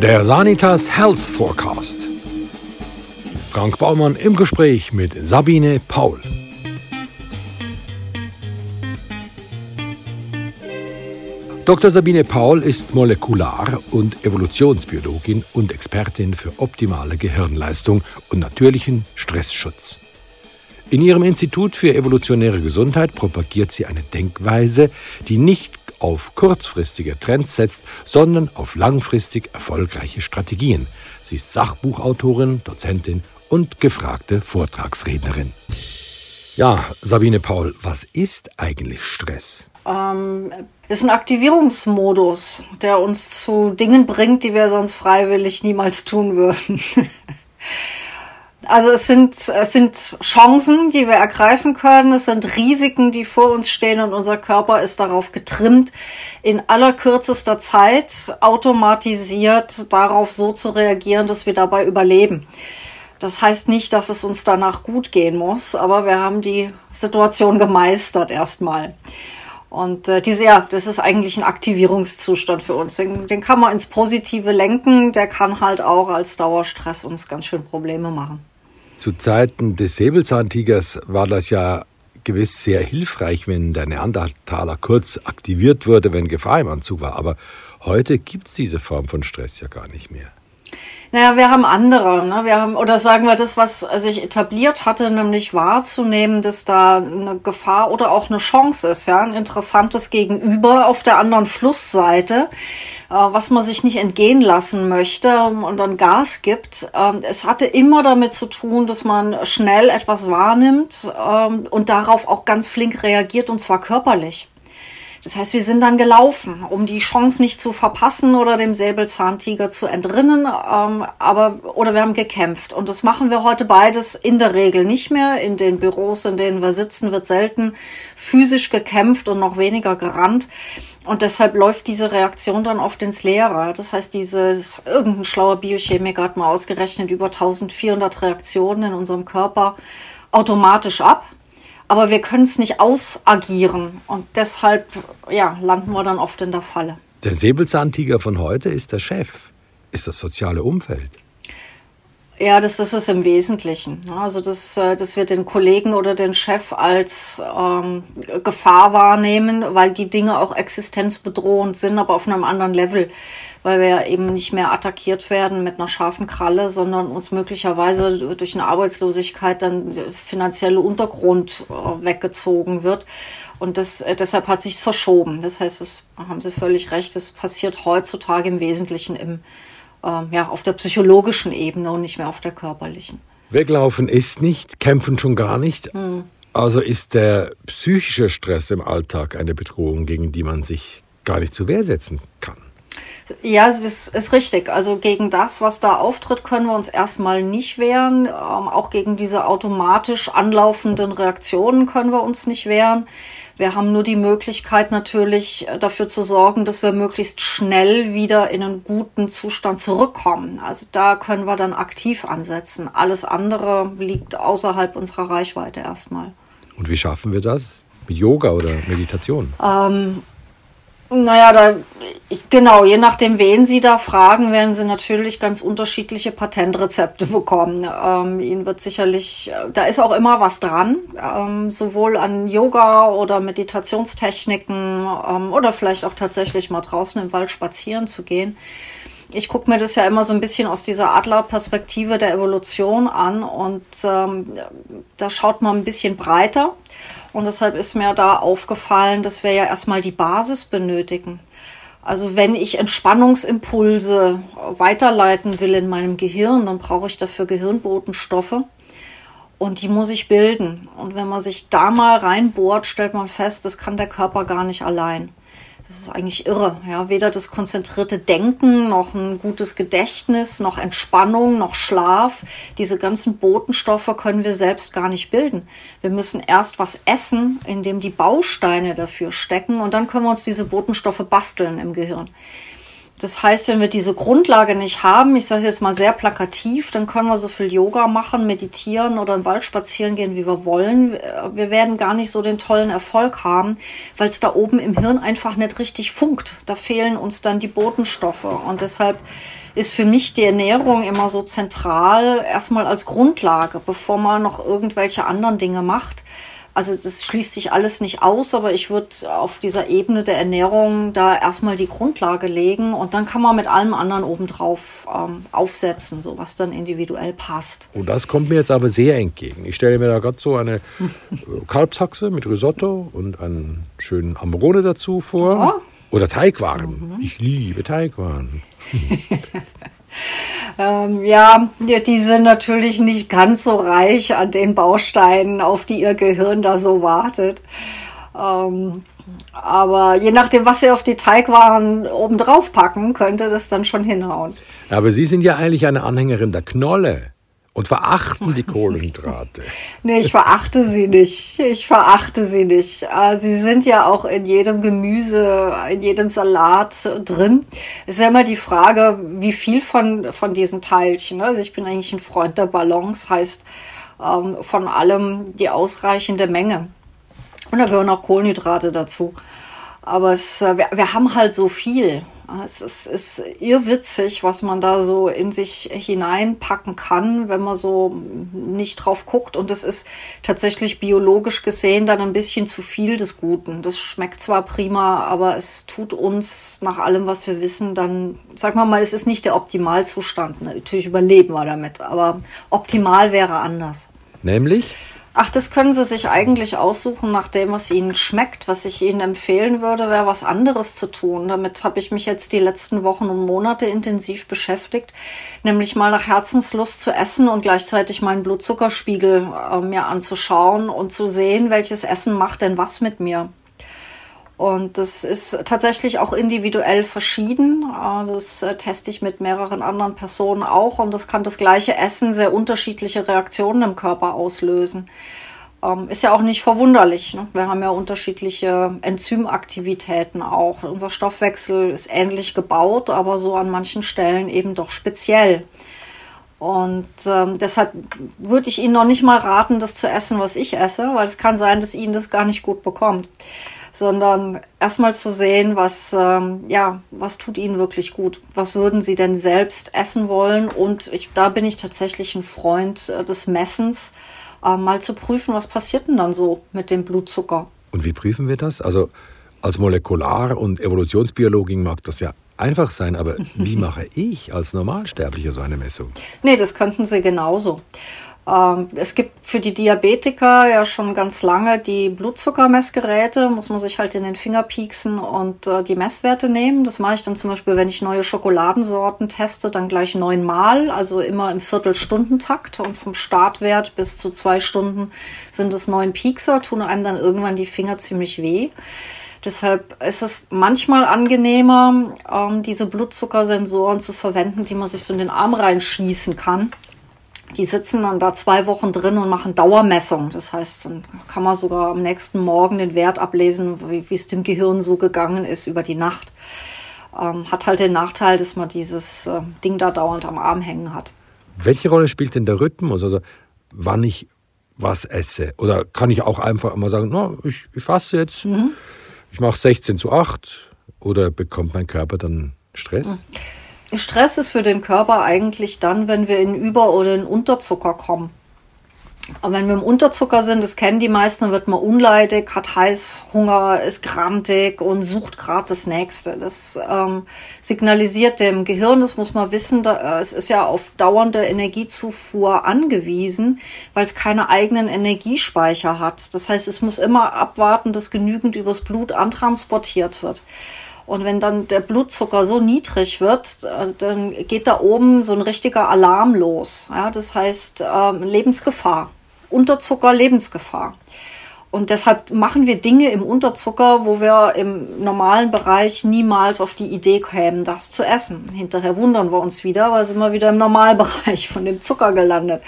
Der Sanitas Health Forecast. Frank Baumann im Gespräch mit Sabine Paul. Dr. Sabine Paul ist Molekular- und Evolutionsbiologin und Expertin für optimale Gehirnleistung und natürlichen Stressschutz. In ihrem Institut für evolutionäre Gesundheit propagiert sie eine Denkweise, die nicht auf kurzfristige Trends setzt, sondern auf langfristig erfolgreiche Strategien. Sie ist Sachbuchautorin, Dozentin und gefragte Vortragsrednerin. Ja, Sabine Paul, was ist eigentlich Stress? Ähm, ist ein Aktivierungsmodus, der uns zu Dingen bringt, die wir sonst freiwillig niemals tun würden. Also es sind, es sind Chancen, die wir ergreifen können. Es sind Risiken, die vor uns stehen und unser Körper ist darauf getrimmt, in allerkürzester Zeit automatisiert darauf so zu reagieren, dass wir dabei überleben. Das heißt nicht, dass es uns danach gut gehen muss, aber wir haben die Situation gemeistert erstmal. Und äh, diese, ja, das ist eigentlich ein Aktivierungszustand für uns. Den, den kann man ins Positive lenken. Der kann halt auch als Dauerstress uns ganz schön Probleme machen. Zu Zeiten des Säbelzahntigers war das ja gewiss sehr hilfreich, wenn der Neandertaler kurz aktiviert wurde, wenn Gefahr im Anzug war. Aber heute gibt es diese Form von Stress ja gar nicht mehr. Naja, wir haben andere. Ne? Wir haben, oder sagen wir das, was sich etabliert hatte, nämlich wahrzunehmen, dass da eine Gefahr oder auch eine Chance ist, ja, ein interessantes Gegenüber auf der anderen Flussseite was man sich nicht entgehen lassen möchte und dann Gas gibt. Ähm, es hatte immer damit zu tun, dass man schnell etwas wahrnimmt ähm, und darauf auch ganz flink reagiert und zwar körperlich. Das heißt, wir sind dann gelaufen, um die Chance nicht zu verpassen oder dem Säbelzahntiger zu entrinnen, ähm, aber oder wir haben gekämpft und das machen wir heute beides in der Regel nicht mehr. In den Büros, in denen wir sitzen, wird selten physisch gekämpft und noch weniger gerannt. Und deshalb läuft diese Reaktion dann oft ins Leere. Das heißt, diese, irgendein schlauer Biochemiker hat mal ausgerechnet, über 1400 Reaktionen in unserem Körper automatisch ab. Aber wir können es nicht ausagieren. Und deshalb, ja, landen wir dann oft in der Falle. Der Säbelzahntiger von heute ist der Chef, ist das soziale Umfeld. Ja, das ist es im Wesentlichen. Also, dass, äh, dass wir den Kollegen oder den Chef als ähm, Gefahr wahrnehmen, weil die Dinge auch existenzbedrohend sind, aber auf einem anderen Level, weil wir eben nicht mehr attackiert werden mit einer scharfen Kralle, sondern uns möglicherweise durch eine Arbeitslosigkeit dann finanzielle Untergrund äh, weggezogen wird. Und das, äh, deshalb hat sich's verschoben. Das heißt, das haben Sie völlig recht, das passiert heutzutage im Wesentlichen im ähm, ja, auf der psychologischen Ebene und nicht mehr auf der körperlichen. Weglaufen ist nicht, kämpfen schon gar nicht. Hm. Also ist der psychische Stress im Alltag eine Bedrohung, gegen die man sich gar nicht zur Wehr setzen kann. Ja, das ist richtig. Also gegen das, was da auftritt, können wir uns erstmal nicht wehren. Ähm, auch gegen diese automatisch anlaufenden Reaktionen können wir uns nicht wehren. Wir haben nur die Möglichkeit natürlich äh, dafür zu sorgen, dass wir möglichst schnell wieder in einen guten Zustand zurückkommen. Also da können wir dann aktiv ansetzen. Alles andere liegt außerhalb unserer Reichweite erstmal. Und wie schaffen wir das? Mit Yoga oder Meditation? Ähm, naja, da, genau, je nachdem, wen Sie da fragen, werden Sie natürlich ganz unterschiedliche Patentrezepte bekommen. Ähm, Ihnen wird sicherlich, da ist auch immer was dran, ähm, sowohl an Yoga oder Meditationstechniken ähm, oder vielleicht auch tatsächlich mal draußen im Wald spazieren zu gehen. Ich gucke mir das ja immer so ein bisschen aus dieser Adlerperspektive der Evolution an und ähm, da schaut man ein bisschen breiter. Und deshalb ist mir da aufgefallen, dass wir ja erstmal die Basis benötigen. Also wenn ich Entspannungsimpulse weiterleiten will in meinem Gehirn, dann brauche ich dafür Gehirnbotenstoffe. Und die muss ich bilden. Und wenn man sich da mal reinbohrt, stellt man fest, das kann der Körper gar nicht allein. Das ist eigentlich irre. Ja, weder das konzentrierte Denken, noch ein gutes Gedächtnis, noch Entspannung, noch Schlaf. Diese ganzen Botenstoffe können wir selbst gar nicht bilden. Wir müssen erst was essen, in dem die Bausteine dafür stecken und dann können wir uns diese Botenstoffe basteln im Gehirn. Das heißt, wenn wir diese Grundlage nicht haben, ich sage jetzt mal sehr plakativ, dann können wir so viel Yoga machen, meditieren oder im Wald spazieren gehen, wie wir wollen. Wir werden gar nicht so den tollen Erfolg haben, weil es da oben im Hirn einfach nicht richtig funkt. Da fehlen uns dann die Botenstoffe. Und deshalb ist für mich die Ernährung immer so zentral, erstmal als Grundlage, bevor man noch irgendwelche anderen Dinge macht. Also das schließt sich alles nicht aus, aber ich würde auf dieser Ebene der Ernährung da erstmal die Grundlage legen und dann kann man mit allem anderen obendrauf ähm, aufsetzen, so was dann individuell passt. Und das kommt mir jetzt aber sehr entgegen. Ich stelle mir da gerade so eine Kalbshaxe mit Risotto und einen schönen Ambrone dazu vor. Ja. Oder Teigwaren. Mhm. Ich liebe Teigwaren. Ähm, ja, die sind natürlich nicht ganz so reich an den Bausteinen, auf die ihr Gehirn da so wartet. Ähm, aber je nachdem, was sie auf die Teigwaren obendrauf packen, könnte das dann schon hinhauen. Aber Sie sind ja eigentlich eine Anhängerin der Knolle und verachten die Kohlenhydrate. nee, ich verachte sie nicht. Ich verachte sie nicht. Äh, sie sind ja auch in jedem Gemüse, in jedem Salat drin. Es ist ja immer die Frage, wie viel von, von diesen Teilchen. Ne? Also ich bin eigentlich ein Freund der Balance, heißt ähm, von allem die ausreichende Menge. Und da gehören auch Kohlenhydrate dazu. Aber es, äh, wir, wir haben halt so viel. Es ist, ist irrwitzig, was man da so in sich hineinpacken kann, wenn man so nicht drauf guckt. Und es ist tatsächlich biologisch gesehen dann ein bisschen zu viel des Guten. Das schmeckt zwar prima, aber es tut uns nach allem, was wir wissen, dann, sagen wir mal, es ist nicht der Optimalzustand. Natürlich überleben wir damit, aber optimal wäre anders. Nämlich? Ach, das können Sie sich eigentlich aussuchen, nach dem, was Ihnen schmeckt. Was ich Ihnen empfehlen würde, wäre was anderes zu tun. Damit habe ich mich jetzt die letzten Wochen und Monate intensiv beschäftigt, nämlich mal nach Herzenslust zu essen und gleichzeitig meinen Blutzuckerspiegel äh, mir anzuschauen und zu sehen, welches Essen macht denn was mit mir. Und das ist tatsächlich auch individuell verschieden. Äh, das äh, teste ich mit mehreren anderen Personen auch. Und das kann das gleiche Essen sehr unterschiedliche Reaktionen im Körper auslösen. Ähm, ist ja auch nicht verwunderlich. Ne? Wir haben ja unterschiedliche Enzymaktivitäten auch. Unser Stoffwechsel ist ähnlich gebaut, aber so an manchen Stellen eben doch speziell. Und ähm, deshalb würde ich Ihnen noch nicht mal raten, das zu essen, was ich esse, weil es kann sein, dass Ihnen das gar nicht gut bekommt sondern erstmal zu sehen, was, ähm, ja, was tut ihnen wirklich gut? Was würden sie denn selbst essen wollen? Und ich, da bin ich tatsächlich ein Freund äh, des Messens, äh, mal zu prüfen, was passiert denn dann so mit dem Blutzucker. Und wie prüfen wir das? Also als Molekular- und Evolutionsbiologin mag das ja einfach sein, aber wie mache ich als Normalsterblicher so eine Messung? Nee, das könnten Sie genauso. Ähm, es gibt für die Diabetiker ja schon ganz lange die Blutzuckermessgeräte, muss man sich halt in den Finger pieksen und äh, die Messwerte nehmen. Das mache ich dann zum Beispiel, wenn ich neue Schokoladensorten teste, dann gleich neunmal, also immer im Viertelstundentakt und vom Startwert bis zu zwei Stunden sind es neun Piekser, tun einem dann irgendwann die Finger ziemlich weh. Deshalb ist es manchmal angenehmer, ähm, diese Blutzuckersensoren zu verwenden, die man sich so in den Arm reinschießen kann die sitzen dann da zwei Wochen drin und machen Dauermessung. Das heißt, dann kann man sogar am nächsten Morgen den Wert ablesen, wie, wie es dem Gehirn so gegangen ist über die Nacht. Ähm, hat halt den Nachteil, dass man dieses äh, Ding da dauernd am Arm hängen hat. Welche Rolle spielt denn der Rhythmus? Also wann ich was esse? Oder kann ich auch einfach mal sagen, no, ich, ich fasse jetzt, mhm. ich mache 16 zu 8 oder bekommt mein Körper dann Stress? Mhm. Stress ist für den Körper eigentlich dann, wenn wir in Über- oder in Unterzucker kommen. Aber wenn wir im Unterzucker sind, das kennen die meisten, wird man unleidig, hat Heißhunger, ist grantig und sucht gerade das Nächste. Das ähm, signalisiert dem Gehirn, das muss man wissen, da, äh, es ist ja auf dauernde Energiezufuhr angewiesen, weil es keine eigenen Energiespeicher hat. Das heißt, es muss immer abwarten, dass genügend übers Blut antransportiert wird. Und wenn dann der Blutzucker so niedrig wird, äh, dann geht da oben so ein richtiger Alarm los. Ja, das heißt ähm, Lebensgefahr. Unterzucker, Lebensgefahr. Und deshalb machen wir Dinge im Unterzucker, wo wir im normalen Bereich niemals auf die Idee kämen, das zu essen. Hinterher wundern wir uns wieder, weil sind wir wieder im Normalbereich von dem Zucker gelandet.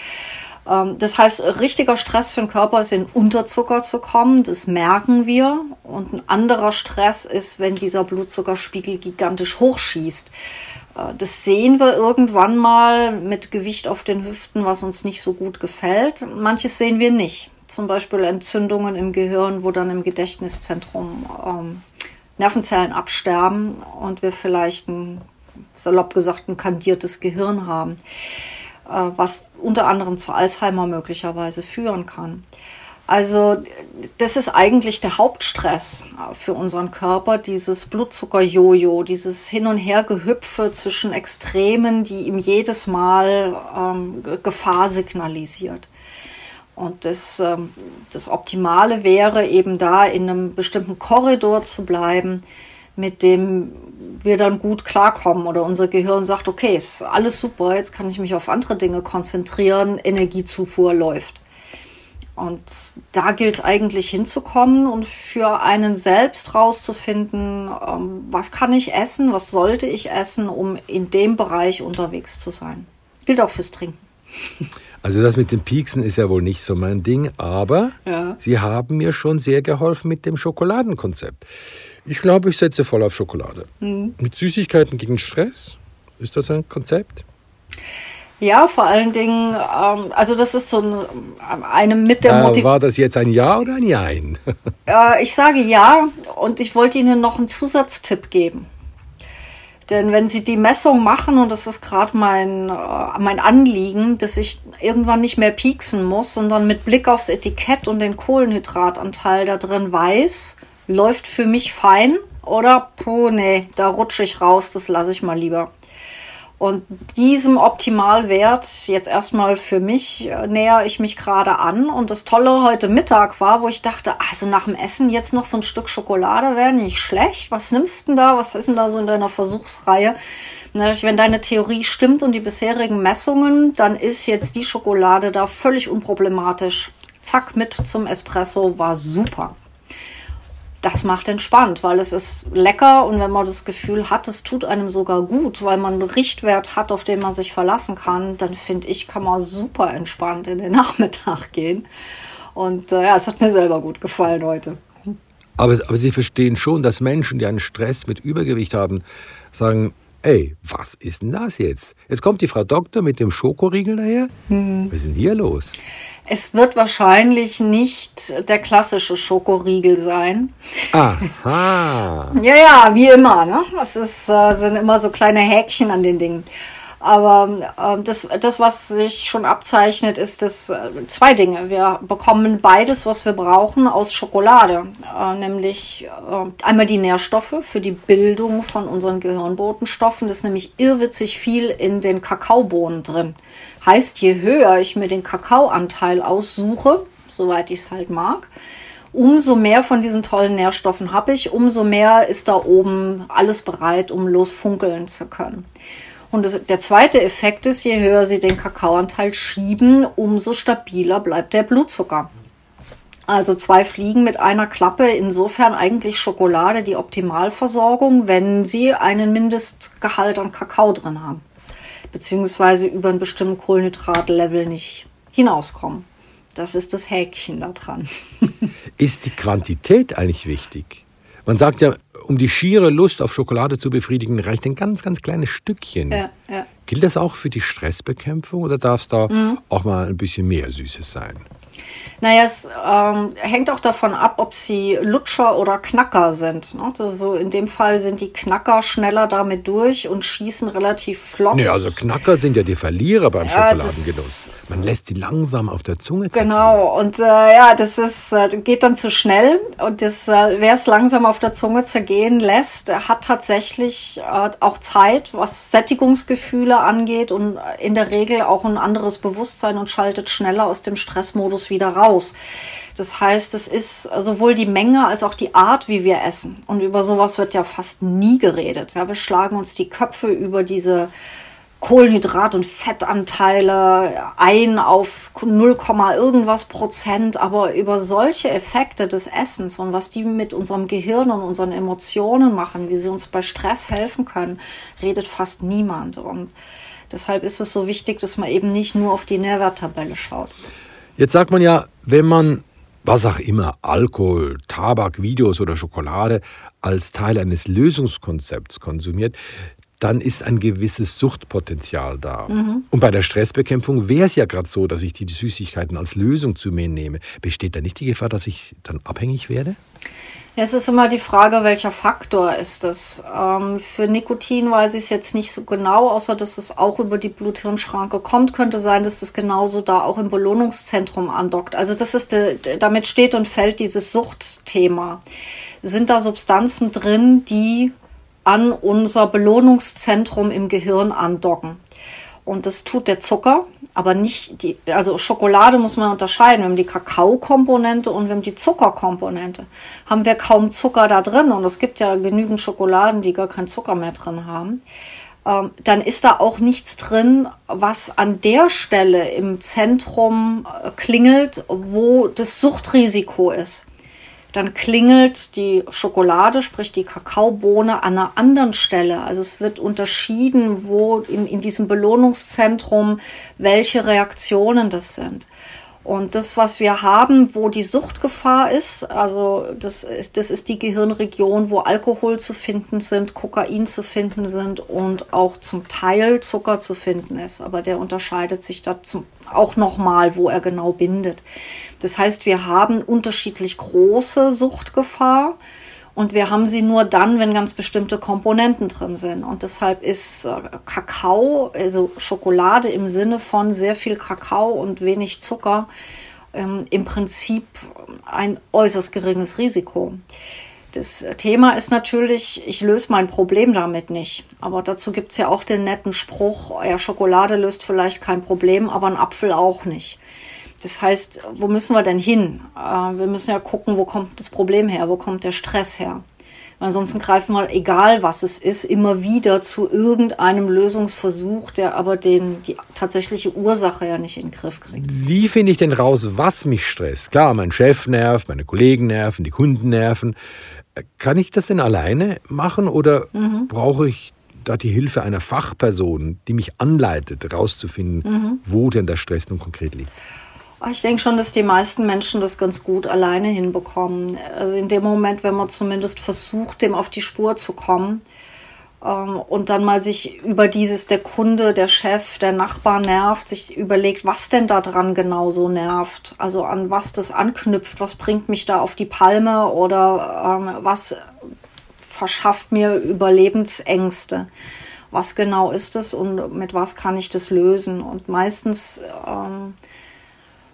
Ähm, das heißt, richtiger Stress für den Körper ist in Unterzucker zu kommen, das merken wir. Und ein anderer Stress ist, wenn dieser Blutzuckerspiegel gigantisch hochschießt. Äh, das sehen wir irgendwann mal mit Gewicht auf den Hüften, was uns nicht so gut gefällt. Manches sehen wir nicht. Zum Beispiel Entzündungen im Gehirn, wo dann im Gedächtniszentrum ähm, Nervenzellen absterben und wir vielleicht ein salopp gesagt ein kandiertes Gehirn haben, was unter anderem zu Alzheimer möglicherweise führen kann. Also das ist eigentlich der Hauptstress für unseren Körper, dieses Blutzucker-Jojo, dieses Hin- und Hergehüpfe zwischen Extremen, die ihm jedes Mal ähm, Gefahr signalisiert. Und das, ähm, das Optimale wäre eben da in einem bestimmten Korridor zu bleiben, mit dem wir dann gut klarkommen oder unser Gehirn sagt, okay, ist alles super, jetzt kann ich mich auf andere Dinge konzentrieren, Energiezufuhr läuft. Und da gilt es eigentlich hinzukommen und für einen selbst rauszufinden, ähm, was kann ich essen, was sollte ich essen, um in dem Bereich unterwegs zu sein. Gilt auch fürs Trinken. Also das mit den Pieksen ist ja wohl nicht so mein Ding, aber ja. Sie haben mir schon sehr geholfen mit dem Schokoladenkonzept. Ich glaube, ich setze voll auf Schokolade. Mhm. Mit Süßigkeiten gegen Stress? Ist das ein Konzept? Ja, vor allen Dingen, ähm, also das ist so ein, eine mit der äh, Motivation. War das jetzt ein Ja oder ein Nein? äh, ich sage Ja und ich wollte Ihnen noch einen Zusatztipp geben. Denn wenn Sie die Messung machen, und das ist gerade mein, äh, mein Anliegen, dass ich irgendwann nicht mehr pieksen muss, sondern mit Blick aufs Etikett und den Kohlenhydratanteil da drin weiß, läuft für mich fein oder, puh, nee, da rutsche ich raus, das lasse ich mal lieber. Und diesem Optimalwert jetzt erstmal für mich äh, näher ich mich gerade an. Und das Tolle heute Mittag war, wo ich dachte, also nach dem Essen jetzt noch so ein Stück Schokolade wäre nicht schlecht. Was nimmst du denn da? Was ist denn da so in deiner Versuchsreihe? wenn deine Theorie stimmt und die bisherigen Messungen, dann ist jetzt die Schokolade da völlig unproblematisch. Zack, mit zum Espresso war super das macht entspannt, weil es ist lecker und wenn man das Gefühl hat, es tut einem sogar gut, weil man einen Richtwert hat, auf den man sich verlassen kann, dann finde ich, kann man super entspannt in den Nachmittag gehen. Und äh, ja, es hat mir selber gut gefallen heute. Aber, aber Sie verstehen schon, dass Menschen, die einen Stress mit Übergewicht haben, sagen, ey, was ist denn das jetzt? Jetzt kommt die Frau Doktor mit dem Schokoriegel daher. Mhm. Was ist denn hier los? Es wird wahrscheinlich nicht der klassische Schokoriegel sein. Aha. ja, ja, wie immer. Ne? Es ist, äh, sind immer so kleine Häkchen an den Dingen. Aber äh, das, das, was sich schon abzeichnet, ist das äh, zwei Dinge. Wir bekommen beides, was wir brauchen, aus Schokolade. Äh, nämlich äh, einmal die Nährstoffe für die Bildung von unseren Gehirnbotenstoffen. Das ist nämlich irrwitzig viel in den Kakaobohnen drin. Heißt, je höher ich mir den Kakaoanteil aussuche, soweit ich es halt mag, umso mehr von diesen tollen Nährstoffen habe ich, umso mehr ist da oben alles bereit, um losfunkeln zu können. Und das, der zweite Effekt ist, je höher Sie den Kakaoanteil schieben, umso stabiler bleibt der Blutzucker. Also zwei Fliegen mit einer Klappe, insofern eigentlich Schokolade die Optimalversorgung, wenn Sie einen Mindestgehalt an Kakao drin haben beziehungsweise über einen bestimmten Kohlenhydratlevel nicht hinauskommen. Das ist das Häkchen da dran. ist die Quantität eigentlich wichtig? Man sagt ja, um die schiere Lust auf Schokolade zu befriedigen, reicht ein ganz, ganz kleines Stückchen. Ja, ja. Gilt das auch für die Stressbekämpfung oder darf es da mhm. auch mal ein bisschen mehr Süßes sein? Naja, es ähm, hängt auch davon ab, ob sie Lutscher oder Knacker sind. Ne? Also in dem Fall sind die Knacker schneller damit durch und schießen relativ flott. Nee, also Knacker sind ja die Verlierer beim ja, Schokoladengenuss. Man lässt die langsam auf der Zunge ziehen. Genau, und äh, ja, das ist, äh, geht dann zu schnell. Und das, äh, wer es langsam auf der Zunge zergehen lässt, hat tatsächlich äh, auch Zeit, was Sättigungsgefühle angeht und in der Regel auch ein anderes Bewusstsein und schaltet schneller aus dem Stressmodus wieder raus. Das heißt, es ist sowohl die Menge als auch die Art, wie wir essen. Und über sowas wird ja fast nie geredet. Ja, wir schlagen uns die Köpfe über diese Kohlenhydrat- und Fettanteile ein auf 0, irgendwas Prozent, aber über solche Effekte des Essens und was die mit unserem Gehirn und unseren Emotionen machen, wie sie uns bei Stress helfen können, redet fast niemand. Und deshalb ist es so wichtig, dass man eben nicht nur auf die Nährwerttabelle schaut. Jetzt sagt man ja, wenn man was auch immer, Alkohol, Tabak, Videos oder Schokolade als Teil eines Lösungskonzepts konsumiert, dann ist ein gewisses Suchtpotenzial da. Mhm. Und bei der Stressbekämpfung wäre es ja gerade so, dass ich die Süßigkeiten als Lösung zu mir nehme. Besteht da nicht die Gefahr, dass ich dann abhängig werde? Es ist immer die Frage, welcher Faktor ist es. Ähm, für Nikotin weiß ich es jetzt nicht so genau, außer dass es auch über die Blut-Hirn-Schranke kommt. Könnte sein, dass es genauso da auch im Belohnungszentrum andockt. Also das ist, de, damit steht und fällt dieses Suchtthema. Sind da Substanzen drin, die an unser Belohnungszentrum im Gehirn andocken? Und das tut der Zucker, aber nicht die, also Schokolade muss man unterscheiden. Wir haben die Kakaokomponente und wir haben die Zuckerkomponente. Haben wir kaum Zucker da drin und es gibt ja genügend Schokoladen, die gar keinen Zucker mehr drin haben. Ähm, dann ist da auch nichts drin, was an der Stelle im Zentrum äh, klingelt, wo das Suchtrisiko ist dann klingelt die Schokolade, sprich die Kakaobohne, an einer anderen Stelle. Also es wird unterschieden, wo in, in diesem Belohnungszentrum welche Reaktionen das sind. Und das, was wir haben, wo die Suchtgefahr ist, also das ist, das ist die Gehirnregion, wo Alkohol zu finden sind, Kokain zu finden sind und auch zum Teil Zucker zu finden ist. Aber der unterscheidet sich da zum, auch nochmal, wo er genau bindet. Das heißt, wir haben unterschiedlich große Suchtgefahr und wir haben sie nur dann, wenn ganz bestimmte Komponenten drin sind. Und deshalb ist äh, Kakao, also Schokolade im Sinne von sehr viel Kakao und wenig Zucker, ähm, im Prinzip ein äußerst geringes Risiko. Das Thema ist natürlich, ich löse mein Problem damit nicht. Aber dazu gibt es ja auch den netten Spruch, ja, Schokolade löst vielleicht kein Problem, aber ein Apfel auch nicht. Das heißt, wo müssen wir denn hin? Äh, wir müssen ja gucken, wo kommt das Problem her, wo kommt der Stress her. Ansonsten greifen wir, egal was es ist, immer wieder zu irgendeinem Lösungsversuch, der aber den, die tatsächliche Ursache ja nicht in den Griff kriegt. Wie finde ich denn raus, was mich stresst? Klar, mein Chef nervt, meine Kollegen nerven, die Kunden nerven. Äh, kann ich das denn alleine machen oder mhm. brauche ich da die Hilfe einer Fachperson, die mich anleitet, herauszufinden, mhm. wo denn der Stress nun konkret liegt? Ich denke schon, dass die meisten Menschen das ganz gut alleine hinbekommen. Also in dem Moment, wenn man zumindest versucht, dem auf die Spur zu kommen ähm, und dann mal sich über dieses, der Kunde, der Chef, der Nachbar nervt, sich überlegt, was denn da dran genau so nervt. Also an was das anknüpft, was bringt mich da auf die Palme oder ähm, was verschafft mir Überlebensängste was genau ist es und mit was kann ich das lösen. Und meistens ähm,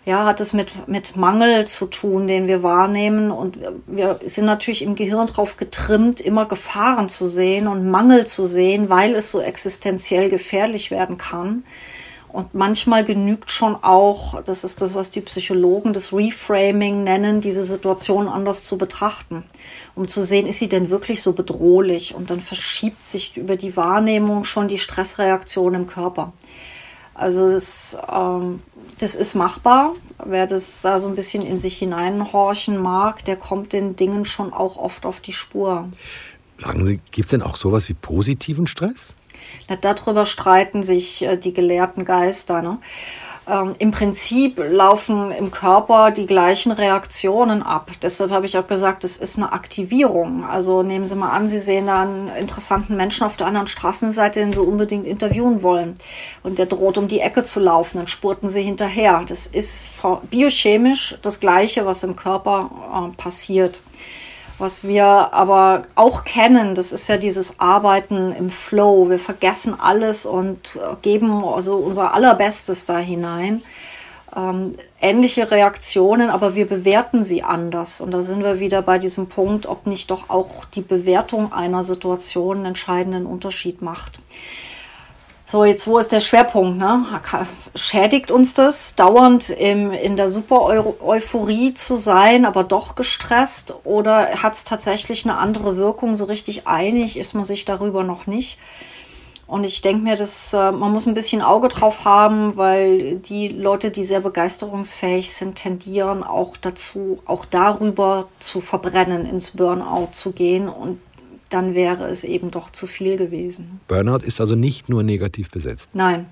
ja, hat es mit, mit Mangel zu tun, den wir wahrnehmen. Und wir sind natürlich im Gehirn drauf getrimmt, immer Gefahren zu sehen und Mangel zu sehen, weil es so existenziell gefährlich werden kann. Und manchmal genügt schon auch, das ist das, was die Psychologen das Reframing nennen, diese Situation anders zu betrachten, um zu sehen, ist sie denn wirklich so bedrohlich? Und dann verschiebt sich über die Wahrnehmung schon die Stressreaktion im Körper. Also das, ähm, das ist machbar. Wer das da so ein bisschen in sich hineinhorchen mag, der kommt den Dingen schon auch oft auf die Spur. Sagen Sie, gibt es denn auch sowas wie positiven Stress? Na, darüber streiten sich äh, die gelehrten Geister. Ne? Ähm, im Prinzip laufen im Körper die gleichen Reaktionen ab. Deshalb habe ich auch gesagt, es ist eine Aktivierung. Also nehmen Sie mal an, Sie sehen da einen interessanten Menschen auf der anderen Straßenseite, den Sie unbedingt interviewen wollen. Und der droht um die Ecke zu laufen, dann spurten Sie hinterher. Das ist biochemisch das Gleiche, was im Körper äh, passiert. Was wir aber auch kennen, das ist ja dieses Arbeiten im Flow. Wir vergessen alles und äh, geben also unser Allerbestes da hinein. Ähm, ähnliche Reaktionen, aber wir bewerten sie anders. Und da sind wir wieder bei diesem Punkt, ob nicht doch auch die Bewertung einer Situation einen entscheidenden Unterschied macht. So, jetzt wo ist der Schwerpunkt? Ne? Schädigt uns das, dauernd im, in der Super-Euphorie zu sein, aber doch gestresst? Oder hat es tatsächlich eine andere Wirkung? So richtig einig ist man sich darüber noch nicht. Und ich denke mir, dass äh, man muss ein bisschen Auge drauf haben, weil die Leute, die sehr begeisterungsfähig sind, tendieren auch dazu, auch darüber zu verbrennen, ins Burnout zu gehen. Und dann wäre es eben doch zu viel gewesen. Burnout ist also nicht nur negativ besetzt. Nein.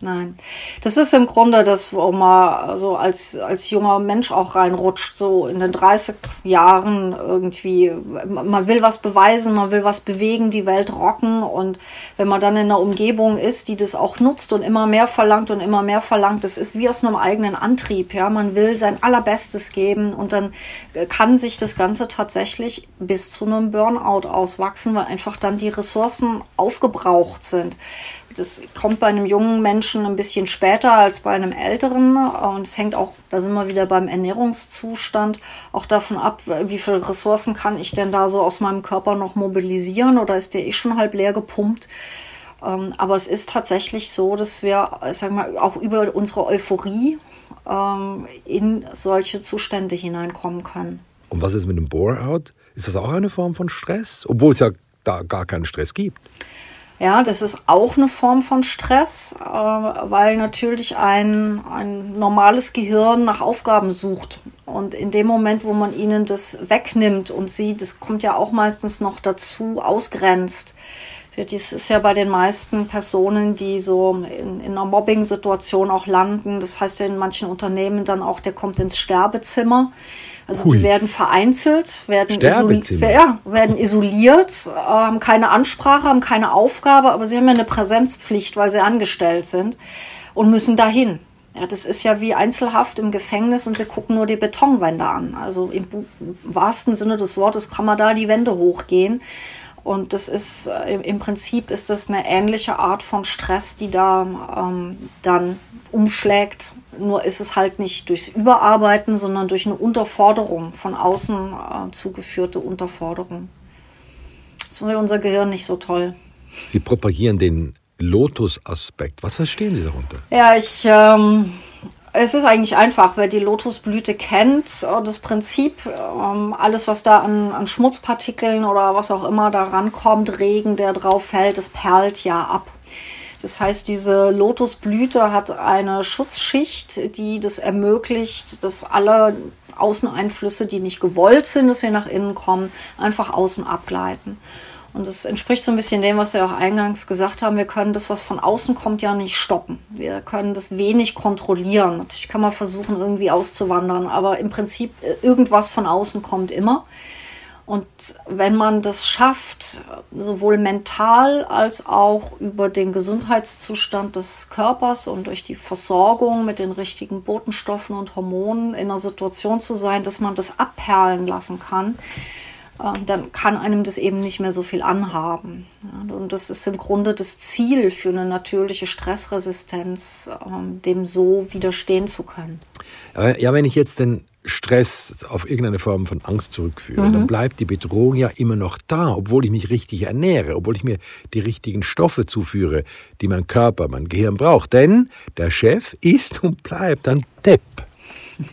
Nein. Das ist im Grunde das, wo man so als, als junger Mensch auch reinrutscht, so in den 30 Jahren irgendwie. Man will was beweisen, man will was bewegen, die Welt rocken. Und wenn man dann in einer Umgebung ist, die das auch nutzt und immer mehr verlangt und immer mehr verlangt, das ist wie aus einem eigenen Antrieb. Ja, man will sein Allerbestes geben und dann kann sich das Ganze tatsächlich bis zu einem Burnout auswachsen, weil einfach dann die Ressourcen aufgebraucht sind. Das kommt bei einem jungen Menschen ein bisschen später als bei einem älteren. Und es hängt auch, da sind wir wieder beim Ernährungszustand, auch davon ab, wie viele Ressourcen kann ich denn da so aus meinem Körper noch mobilisieren oder ist der eh schon halb leer gepumpt? Ähm, aber es ist tatsächlich so, dass wir, sag mal, auch über unsere Euphorie ähm, in solche Zustände hineinkommen können. Und was ist mit dem Bore-out? Ist das auch eine Form von Stress? Obwohl es ja da gar keinen Stress gibt. Ja, das ist auch eine Form von Stress, äh, weil natürlich ein, ein normales Gehirn nach Aufgaben sucht. Und in dem Moment, wo man ihnen das wegnimmt und sie, das kommt ja auch meistens noch dazu, ausgrenzt. Das ist ja bei den meisten Personen, die so in, in einer Mobbing-Situation auch landen. Das heißt ja in manchen Unternehmen dann auch, der kommt ins Sterbezimmer. Also Hui. die werden vereinzelt, werden, isoli ja, werden isoliert, haben keine Ansprache, haben keine Aufgabe, aber sie haben ja eine Präsenzpflicht, weil sie angestellt sind und müssen dahin. Ja, das ist ja wie Einzelhaft im Gefängnis und sie gucken nur die Betonwände an. Also im, im wahrsten Sinne des Wortes kann man da die Wände hochgehen. Und das ist äh, im Prinzip ist das eine ähnliche Art von Stress, die da ähm, dann umschlägt nur ist es halt nicht durchs Überarbeiten, sondern durch eine Unterforderung, von außen äh, zugeführte Unterforderung. Das finde unser Gehirn nicht so toll. Sie propagieren den Lotus-Aspekt. Was verstehen Sie darunter? Ja, ich. Ähm, es ist eigentlich einfach, wer die Lotusblüte kennt, äh, das Prinzip, ähm, alles was da an, an Schmutzpartikeln oder was auch immer da rankommt, Regen, der drauf fällt, das perlt ja ab. Das heißt, diese Lotusblüte hat eine Schutzschicht, die das ermöglicht, dass alle Außeneinflüsse, die nicht gewollt sind, dass sie nach innen kommen, einfach außen abgleiten. Und das entspricht so ein bisschen dem, was Sie auch eingangs gesagt haben. Wir können das, was von außen kommt, ja nicht stoppen. Wir können das wenig kontrollieren. Natürlich kann man versuchen, irgendwie auszuwandern, aber im Prinzip äh, irgendwas von außen kommt immer. Und wenn man das schafft, sowohl mental als auch über den Gesundheitszustand des Körpers und durch die Versorgung mit den richtigen Botenstoffen und Hormonen in einer Situation zu sein, dass man das abperlen lassen kann, dann kann einem das eben nicht mehr so viel anhaben. Und das ist im Grunde das Ziel für eine natürliche Stressresistenz, ähm, dem so widerstehen zu können. Ja, wenn ich jetzt den Stress auf irgendeine Form von Angst zurückführe, mhm. dann bleibt die Bedrohung ja immer noch da, obwohl ich mich richtig ernähre, obwohl ich mir die richtigen Stoffe zuführe, die mein Körper, mein Gehirn braucht. Denn der Chef ist und bleibt ein Depp.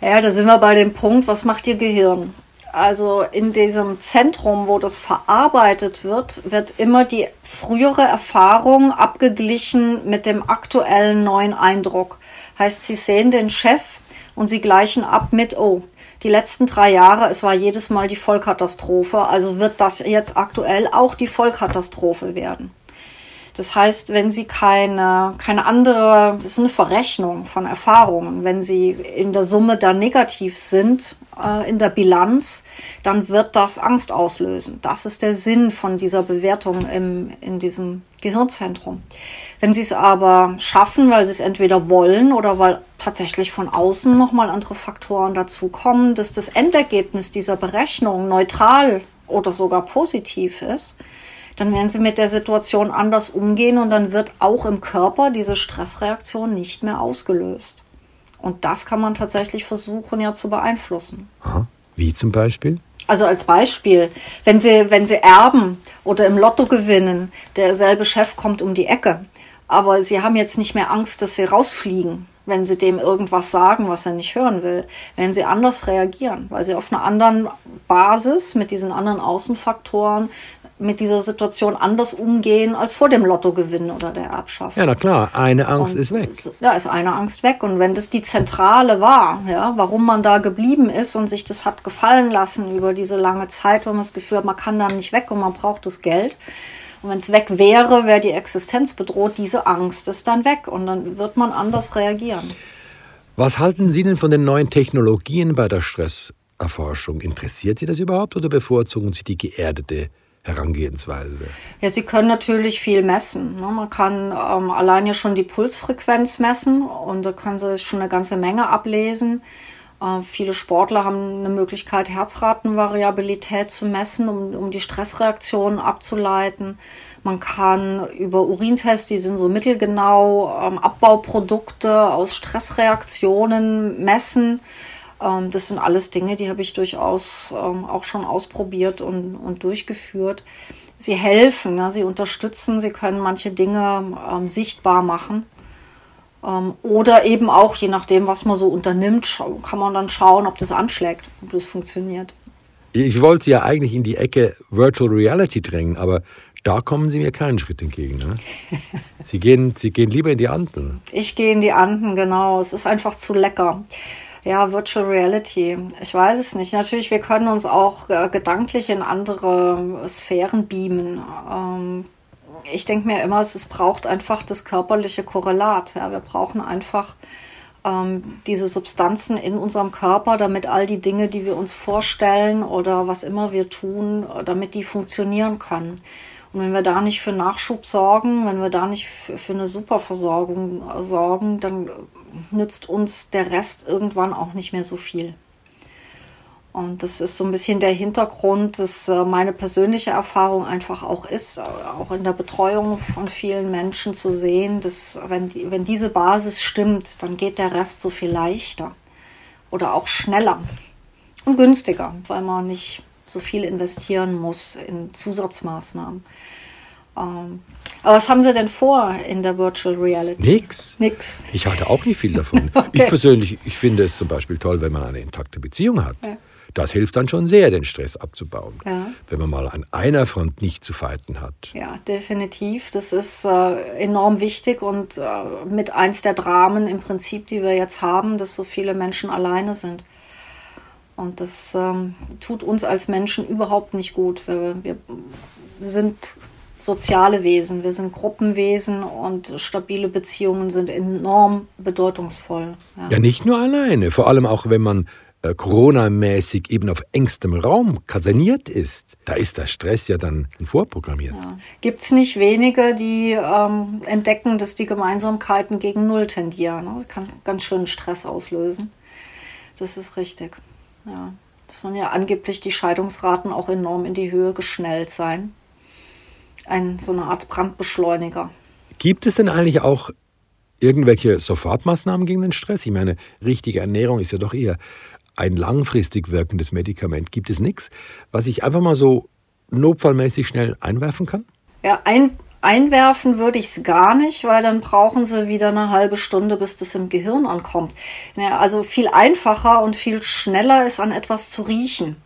Ja, da sind wir bei dem Punkt, was macht Ihr Gehirn? Also in diesem Zentrum, wo das verarbeitet wird, wird immer die frühere Erfahrung abgeglichen mit dem aktuellen neuen Eindruck. Heißt, Sie sehen den Chef und sie gleichen ab mit, oh, die letzten drei Jahre, es war jedes Mal die Vollkatastrophe, also wird das jetzt aktuell auch die Vollkatastrophe werden. Das heißt, wenn Sie keine, keine andere, das ist eine Verrechnung von Erfahrungen, wenn Sie in der Summe dann negativ sind, äh, in der Bilanz, dann wird das Angst auslösen. Das ist der Sinn von dieser Bewertung im, in diesem Gehirnzentrum. Wenn Sie es aber schaffen, weil Sie es entweder wollen oder weil tatsächlich von außen nochmal andere Faktoren dazukommen, dass das Endergebnis dieser Berechnung neutral oder sogar positiv ist, dann werden sie mit der Situation anders umgehen und dann wird auch im Körper diese Stressreaktion nicht mehr ausgelöst. Und das kann man tatsächlich versuchen ja zu beeinflussen. Wie zum Beispiel? Also als Beispiel, wenn Sie, wenn Sie erben oder im Lotto gewinnen, derselbe Chef kommt um die Ecke, aber Sie haben jetzt nicht mehr Angst, dass Sie rausfliegen, wenn Sie dem irgendwas sagen, was er nicht hören will, werden Sie anders reagieren, weil Sie auf einer anderen Basis mit diesen anderen Außenfaktoren mit dieser Situation anders umgehen als vor dem Lottogewinn oder der Erbschaft. Ja, na klar, eine Angst und ist weg. Ja, ist eine Angst weg. Und wenn das die Zentrale war, ja, warum man da geblieben ist und sich das hat gefallen lassen über diese lange Zeit, wo man das Gefühl hat, man kann da nicht weg und man braucht das Geld. Und wenn es weg wäre, wäre die Existenz bedroht, diese Angst ist dann weg und dann wird man anders reagieren. Was halten Sie denn von den neuen Technologien bei der Stresserforschung? Interessiert Sie das überhaupt oder bevorzugen Sie die geerdete Herangehensweise? Ja, Sie können natürlich viel messen. Ne? Man kann ähm, allein ja schon die Pulsfrequenz messen und da können Sie schon eine ganze Menge ablesen. Äh, viele Sportler haben eine Möglichkeit, Herzratenvariabilität zu messen, um, um die Stressreaktionen abzuleiten. Man kann über Urintests, die sind so mittelgenau, ähm, Abbauprodukte aus Stressreaktionen messen. Ähm, das sind alles Dinge, die habe ich durchaus ähm, auch schon ausprobiert und, und durchgeführt. Sie helfen, ja, sie unterstützen, sie können manche Dinge ähm, sichtbar machen. Ähm, oder eben auch, je nachdem, was man so unternimmt, kann man dann schauen, ob das anschlägt, ob das funktioniert. Ich wollte Sie ja eigentlich in die Ecke Virtual Reality drängen, aber da kommen Sie mir keinen Schritt entgegen. Ne? Sie, gehen, Sie gehen lieber in die Anden. Ich gehe in die Anden, genau. Es ist einfach zu lecker. Ja, Virtual Reality. Ich weiß es nicht. Natürlich, wir können uns auch äh, gedanklich in andere Sphären beamen. Ähm, ich denke mir immer, es, braucht einfach das körperliche Korrelat. Ja, wir brauchen einfach ähm, diese Substanzen in unserem Körper, damit all die Dinge, die wir uns vorstellen oder was immer wir tun, damit die funktionieren können. Und wenn wir da nicht für Nachschub sorgen, wenn wir da nicht für, eine Superversorgung sorgen, dann nützt uns der Rest irgendwann auch nicht mehr so viel. Und das ist so ein bisschen der Hintergrund, dass äh, meine persönliche Erfahrung einfach auch ist, äh, auch in der Betreuung von vielen Menschen zu sehen, dass wenn, die, wenn diese Basis stimmt, dann geht der Rest so viel leichter oder auch schneller und günstiger, weil man nicht so viel investieren muss in Zusatzmaßnahmen. Ähm, aber was haben Sie denn vor in der Virtual Reality? Nix. Nix. Ich halte auch nicht viel davon. okay. Ich persönlich, ich finde es zum Beispiel toll, wenn man eine intakte Beziehung hat. Ja. Das hilft dann schon sehr, den Stress abzubauen, ja. wenn man mal an einer Front nicht zu fighten hat. Ja, definitiv. Das ist äh, enorm wichtig und äh, mit eins der Dramen im Prinzip, die wir jetzt haben, dass so viele Menschen alleine sind. Und das ähm, tut uns als Menschen überhaupt nicht gut. Wir, wir sind soziale Wesen, wir sind Gruppenwesen und stabile Beziehungen sind enorm bedeutungsvoll. Ja, ja nicht nur alleine, vor allem auch wenn man äh, Corona-mäßig eben auf engstem Raum kaserniert ist, da ist der Stress ja dann vorprogrammiert. Ja. Gibt es nicht wenige, die ähm, entdecken, dass die Gemeinsamkeiten gegen Null tendieren. Ne? Kann ganz schön Stress auslösen. Das ist richtig. Ja. Das sollen ja angeblich die Scheidungsraten auch enorm in die Höhe geschnellt sein. Ein, so eine Art Brandbeschleuniger. Gibt es denn eigentlich auch irgendwelche Sofortmaßnahmen gegen den Stress? Ich meine, richtige Ernährung ist ja doch eher ein langfristig wirkendes Medikament. Gibt es nichts, was ich einfach mal so notfallmäßig schnell einwerfen kann? Ja, ein, einwerfen würde ich es gar nicht, weil dann brauchen sie wieder eine halbe Stunde, bis das im Gehirn ankommt. Ja, also viel einfacher und viel schneller ist an etwas zu riechen.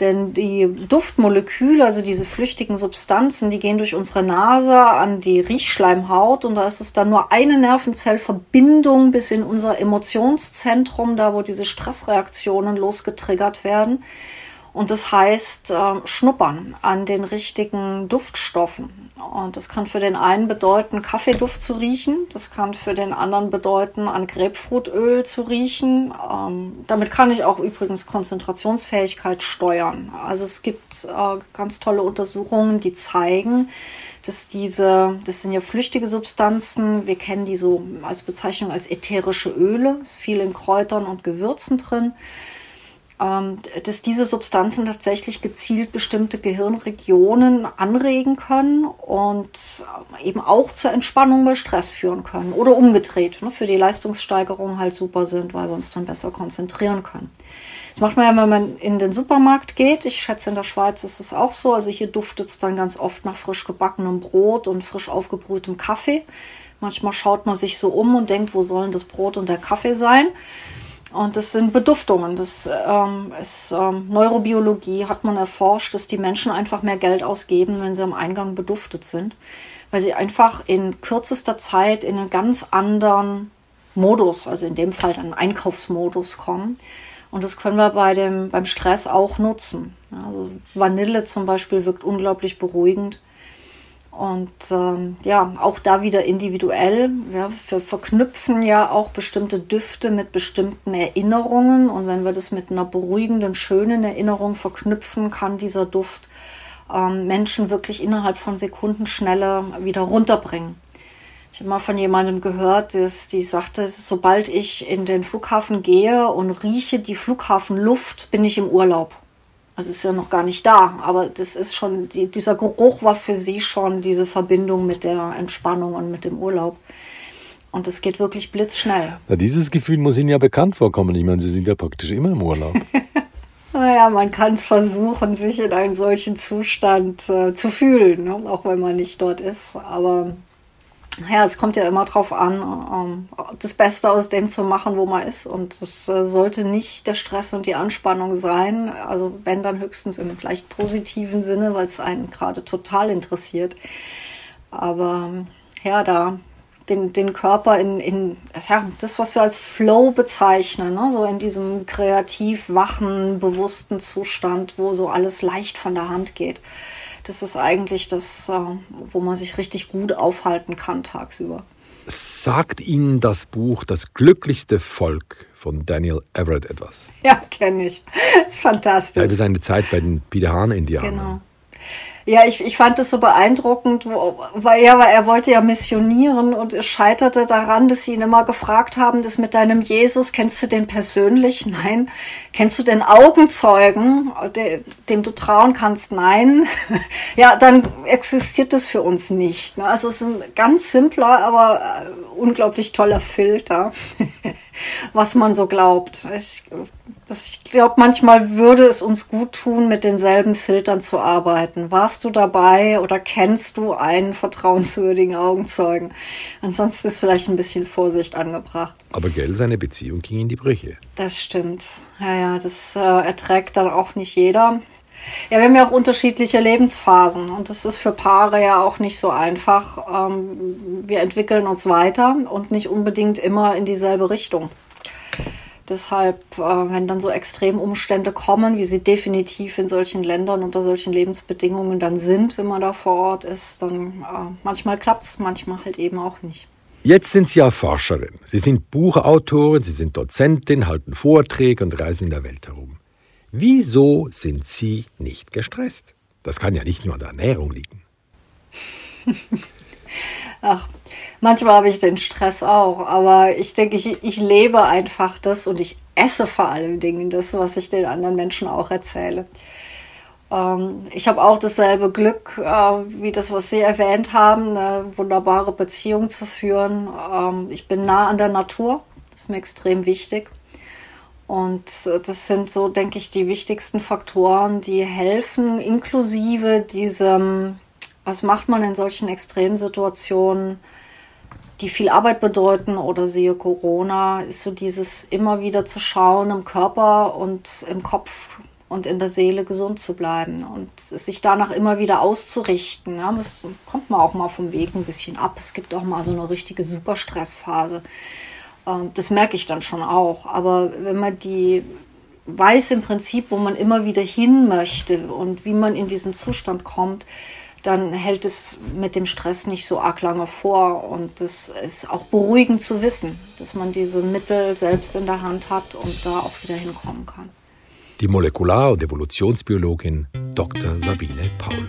Denn die Duftmoleküle, also diese flüchtigen Substanzen, die gehen durch unsere Nase an die Riechschleimhaut und da ist es dann nur eine Nervenzellverbindung bis in unser Emotionszentrum, da wo diese Stressreaktionen losgetriggert werden. Und das heißt äh, schnuppern an den richtigen Duftstoffen. Und das kann für den einen bedeuten, Kaffeeduft zu riechen. Das kann für den anderen bedeuten, an Grapefruitöl zu riechen. Ähm, damit kann ich auch übrigens Konzentrationsfähigkeit steuern. Also es gibt äh, ganz tolle Untersuchungen, die zeigen, dass diese, das sind ja flüchtige Substanzen, wir kennen die so als Bezeichnung als ätherische Öle, ist viel in Kräutern und Gewürzen drin dass diese Substanzen tatsächlich gezielt bestimmte Gehirnregionen anregen können und eben auch zur Entspannung bei Stress führen können oder umgedreht, ne, für die Leistungssteigerung halt super sind, weil wir uns dann besser konzentrieren können. Das macht man ja, wenn man in den Supermarkt geht. Ich schätze, in der Schweiz ist es auch so. Also hier duftet es dann ganz oft nach frisch gebackenem Brot und frisch aufgebrühtem Kaffee. Manchmal schaut man sich so um und denkt, wo sollen das Brot und der Kaffee sein? Und das sind Beduftungen. Das ähm, ist ähm, Neurobiologie, hat man erforscht, dass die Menschen einfach mehr Geld ausgeben, wenn sie am Eingang beduftet sind, weil sie einfach in kürzester Zeit in einen ganz anderen Modus, also in dem Fall einen Einkaufsmodus kommen. Und das können wir bei dem, beim Stress auch nutzen. Also Vanille zum Beispiel wirkt unglaublich beruhigend. Und ähm, ja, auch da wieder individuell. Ja, wir verknüpfen ja auch bestimmte Düfte mit bestimmten Erinnerungen. Und wenn wir das mit einer beruhigenden, schönen Erinnerung verknüpfen, kann dieser Duft ähm, Menschen wirklich innerhalb von Sekunden schneller wieder runterbringen. Ich habe mal von jemandem gehört, dass die sagte, sobald ich in den Flughafen gehe und rieche die Flughafenluft, bin ich im Urlaub. Also ist ja noch gar nicht da, aber das ist schon, die, dieser Geruch war für sie schon diese Verbindung mit der Entspannung und mit dem Urlaub. Und es geht wirklich blitzschnell. Na, dieses Gefühl muss Ihnen ja bekannt vorkommen. Ich meine, Sie sind ja praktisch immer im Urlaub. naja, man kann es versuchen, sich in einen solchen Zustand äh, zu fühlen, ne? auch wenn man nicht dort ist. Aber ja, es kommt ja immer drauf an, ähm, das Beste aus dem zu machen, wo man ist. Und das äh, sollte nicht der Stress und die Anspannung sein. Also wenn dann höchstens im leicht positiven Sinne, weil es einen gerade total interessiert. Aber ja, da den, den Körper in, in ja, das, was wir als Flow bezeichnen, ne? so in diesem kreativ wachen, bewussten Zustand, wo so alles leicht von der Hand geht das ist eigentlich das, äh, wo man sich richtig gut aufhalten kann tagsüber. Sagt Ihnen das Buch Das glücklichste Volk von Daniel Everett etwas? Ja, kenne ich. Das ist fantastisch. Über seine Zeit bei den Bidahan-Indianern. Genau. Ja, ich, ich fand das so beeindruckend, weil er, er wollte ja missionieren und es scheiterte daran, dass sie ihn immer gefragt haben, das mit deinem Jesus, kennst du den persönlich? Nein. Kennst du den Augenzeugen, dem du trauen kannst? Nein. ja, dann existiert das für uns nicht. Ne? Also es ist ein ganz simpler, aber äh, unglaublich toller Filter, was man so glaubt. Ich ich glaube, manchmal würde es uns gut tun, mit denselben Filtern zu arbeiten. Warst du dabei oder kennst du einen vertrauenswürdigen Augenzeugen? Ansonsten ist vielleicht ein bisschen Vorsicht angebracht. Aber gell, seine Beziehung ging in die Brüche. Das stimmt. Ja, ja, das äh, erträgt dann auch nicht jeder. Ja, wir haben ja auch unterschiedliche Lebensphasen und das ist für Paare ja auch nicht so einfach. Ähm, wir entwickeln uns weiter und nicht unbedingt immer in dieselbe Richtung. Deshalb, äh, wenn dann so Extremumstände kommen, wie sie definitiv in solchen Ländern unter solchen Lebensbedingungen dann sind, wenn man da vor Ort ist, dann äh, manchmal klappt es, manchmal halt eben auch nicht. Jetzt sind Sie ja Forscherin. Sie sind Buchautorin, Sie sind Dozentin, halten Vorträge und reisen in der Welt herum. Wieso sind Sie nicht gestresst? Das kann ja nicht nur an der Ernährung liegen. Ach, manchmal habe ich den Stress auch, aber ich denke, ich, ich lebe einfach das und ich esse vor allen Dingen das, was ich den anderen Menschen auch erzähle. Ähm, ich habe auch dasselbe Glück, äh, wie das, was Sie erwähnt haben, eine wunderbare Beziehung zu führen. Ähm, ich bin nah an der Natur, das ist mir extrem wichtig. Und das sind so, denke ich, die wichtigsten Faktoren, die helfen, inklusive diesem was macht man in solchen Extremsituationen, die viel Arbeit bedeuten oder siehe Corona, ist so dieses immer wieder zu schauen, im Körper und im Kopf und in der Seele gesund zu bleiben und sich danach immer wieder auszurichten. Ja, das kommt man auch mal vom Weg ein bisschen ab. Es gibt auch mal so eine richtige Superstressphase. Ähm, das merke ich dann schon auch. Aber wenn man die weiß im Prinzip, wo man immer wieder hin möchte und wie man in diesen Zustand kommt, dann hält es mit dem Stress nicht so arg lange vor. Und es ist auch beruhigend zu wissen, dass man diese Mittel selbst in der Hand hat und da auch wieder hinkommen kann. Die Molekular- und Evolutionsbiologin Dr. Sabine Paul.